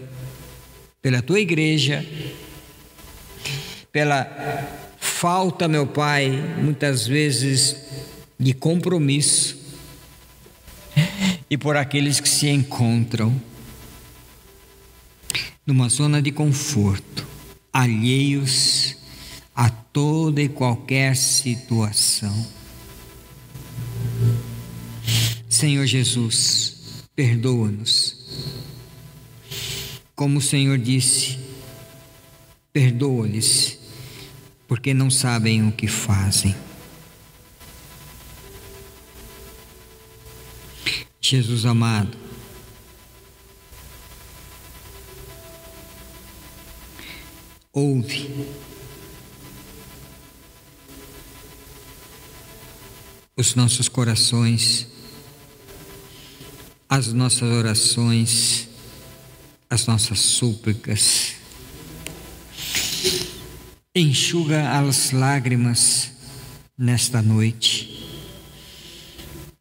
pela tua igreja, pela falta, meu Pai, muitas vezes de compromisso e por aqueles que se encontram numa zona de conforto, alheios a toda e qualquer situação. Senhor Jesus, perdoa-nos. Como o Senhor disse, perdoa-lhes porque não sabem o que fazem. Jesus amado, ouve os nossos corações, as nossas orações, as nossas súplicas enxuga as lágrimas nesta noite.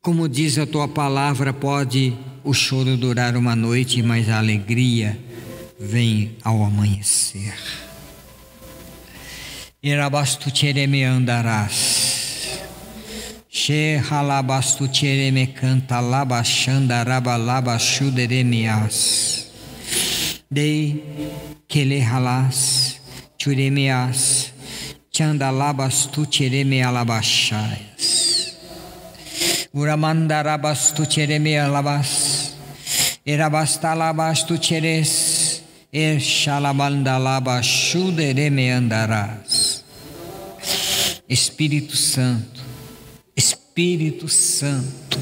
Como diz a tua palavra, pode o choro durar uma noite, mas a alegria vem ao amanhecer. Irabastu me andarás. She halabastu me canta labachanda rabalabashuderemias. Dei Kelehalas, Churemeas, Chandalabas tu Chereme alabachaias. Uramandarabas tu Chereme alabas, Erabastalabas tu Cheres, Erxalabandalabas Chudereme andarás. Espírito Santo, Espírito Santo,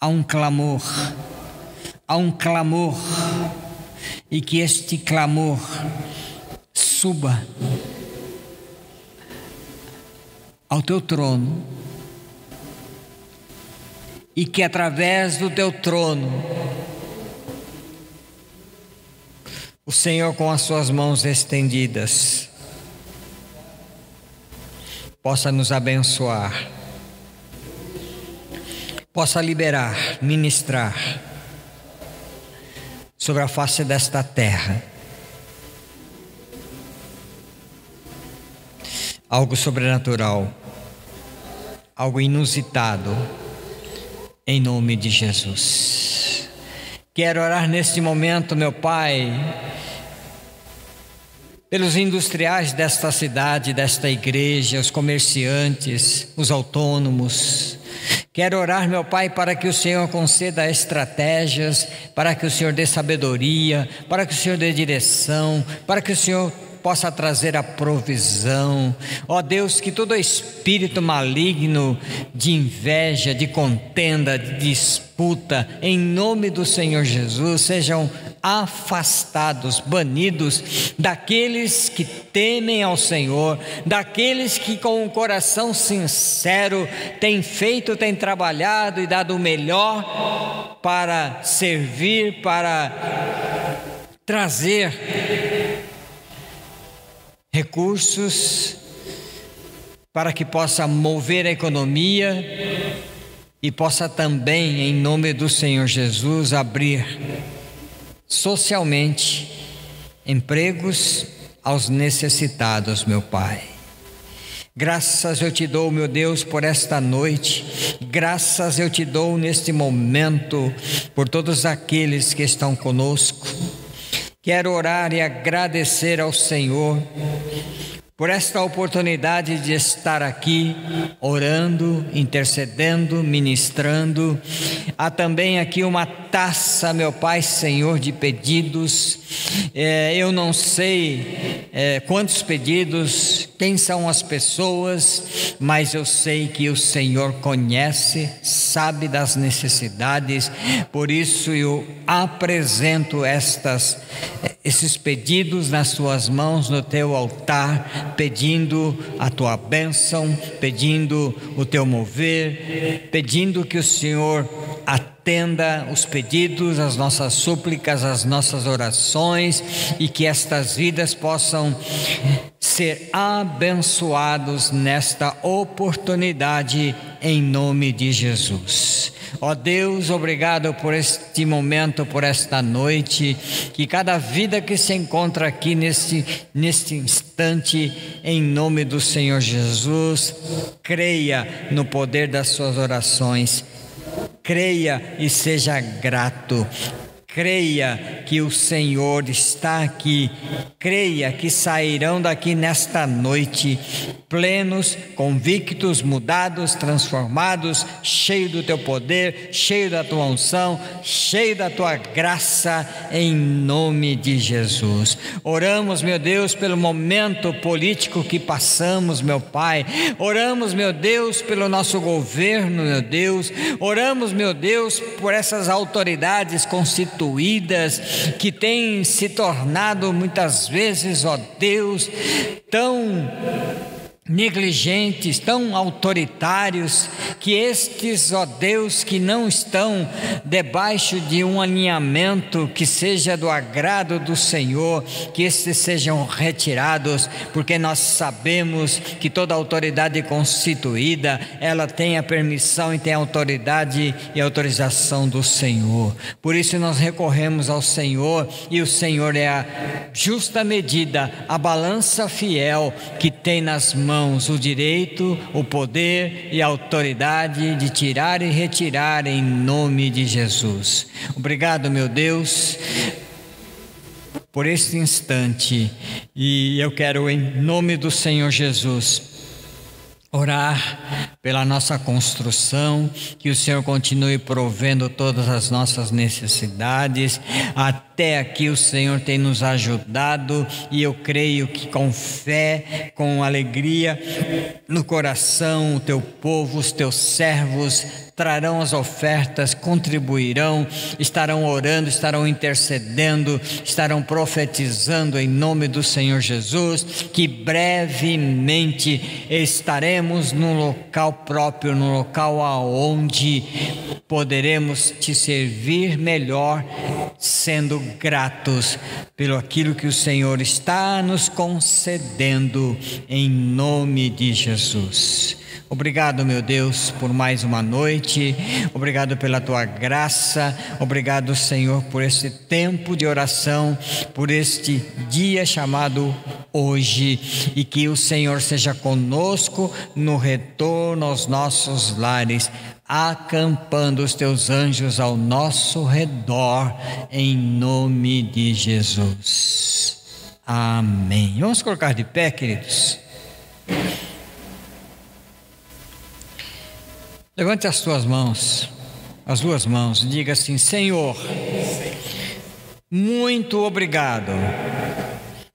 há um clamor, há um clamor, e que este clamor suba ao teu trono e que através do teu trono o Senhor com as suas mãos estendidas possa nos abençoar, possa liberar, ministrar sobre a face desta terra. Algo sobrenatural, algo inusitado, em nome de Jesus. Quero orar neste momento, meu Pai, pelos industriais desta cidade, desta igreja, os comerciantes, os autônomos. Quero orar, meu Pai, para que o Senhor conceda estratégias, para que o Senhor dê sabedoria, para que o Senhor dê direção, para que o Senhor possa trazer a provisão. Ó Deus, que todo espírito maligno de inveja, de contenda, de disputa, em nome do Senhor Jesus, sejam afastados, banidos daqueles que temem ao Senhor, daqueles que com um coração sincero têm feito, têm trabalhado e dado o melhor para servir, para trazer recursos para que possa mover a economia e possa também, em nome do Senhor Jesus, abrir socialmente empregos aos necessitados, meu Pai. Graças eu te dou, meu Deus, por esta noite. Graças eu te dou neste momento por todos aqueles que estão conosco. Quero orar e agradecer ao Senhor por esta oportunidade de estar aqui orando, intercedendo, ministrando. Há também aqui uma taça, meu Pai Senhor, de pedidos. É, eu não sei é, quantos pedidos, quem são as pessoas, mas eu sei que o Senhor conhece, sabe das necessidades, por isso eu apresento estas, esses pedidos nas tuas mãos, no teu altar pedindo a tua bênção, pedindo o teu mover, pedindo que o Senhor atenda os pedidos, as nossas súplicas, as nossas orações e que estas vidas possam ser abençoados nesta oportunidade em nome de Jesus. Ó Deus, obrigado por este momento, por esta noite, que cada vida que se encontra aqui neste, neste instante, em nome do Senhor Jesus, creia no poder das suas orações, creia e seja grato. Creia que o Senhor está aqui, creia que sairão daqui nesta noite plenos, convictos, mudados, transformados, cheio do teu poder, cheio da tua unção, cheio da tua graça, em nome de Jesus. Oramos, meu Deus, pelo momento político que passamos, meu Pai. Oramos, meu Deus, pelo nosso governo, meu Deus. Oramos, meu Deus, por essas autoridades constituídas que têm se tornado muitas vezes, ó Deus, tão negligentes, tão autoritários, que estes, ó Deus, que não estão debaixo de um alinhamento que seja do agrado do Senhor, que estes sejam retirados, porque nós sabemos que toda autoridade constituída, ela tem a permissão e tem a autoridade e autorização do Senhor. Por isso nós recorremos ao Senhor e o Senhor é a justa medida, a balança fiel que tem nas mãos mãos o direito, o poder e a autoridade de tirar e retirar em nome de Jesus. Obrigado, meu Deus por este instante. E eu quero, em nome do Senhor Jesus, orar pela nossa construção, que o Senhor continue provendo todas as nossas necessidades. Até aqui o Senhor tem nos ajudado e eu creio que com fé, com alegria no coração, o teu povo, os teus servos trarão as ofertas, contribuirão, estarão orando, estarão intercedendo, estarão profetizando em nome do Senhor Jesus, que brevemente estaremos no local próprio, no local aonde poderemos te servir melhor, sendo gratos pelo aquilo que o Senhor está nos concedendo em nome de Jesus. Obrigado, meu Deus, por mais uma noite. Obrigado pela tua graça. Obrigado, Senhor, por este tempo de oração, por este dia chamado hoje. E que o Senhor seja conosco no retorno aos nossos lares, acampando os teus anjos ao nosso redor, em nome de Jesus. Amém. Vamos colocar de pé, queridos. Levante as tuas mãos, as duas mãos, diga assim: Senhor, muito obrigado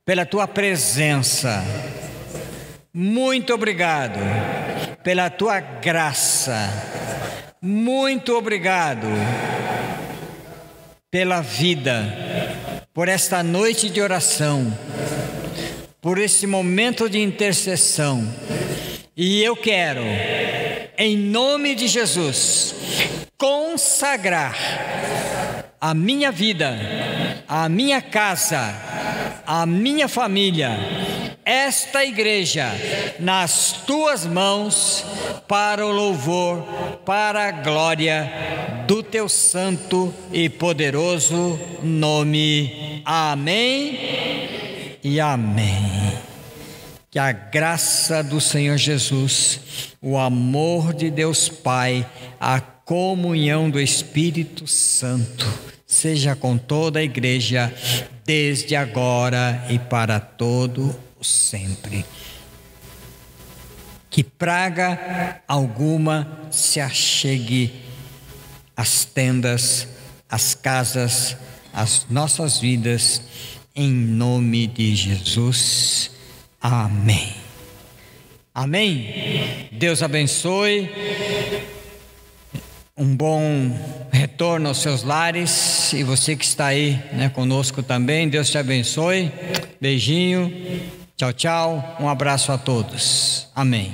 pela tua presença, muito obrigado pela tua graça, muito obrigado pela vida, por esta noite de oração, por esse momento de intercessão. E eu quero em nome de Jesus, consagrar a minha vida, a minha casa, a minha família, esta igreja nas tuas mãos para o louvor, para a glória do teu santo e poderoso nome. Amém e amém. Que a graça do Senhor Jesus, o amor de Deus Pai, a comunhão do Espírito Santo, seja com toda a igreja, desde agora e para todo o sempre. Que praga alguma se achegue às tendas, às casas, às nossas vidas, em nome de Jesus. Amém. Amém. Deus abençoe. Um bom retorno aos seus lares e você que está aí né, conosco também. Deus te abençoe. Beijinho. Tchau, tchau. Um abraço a todos. Amém.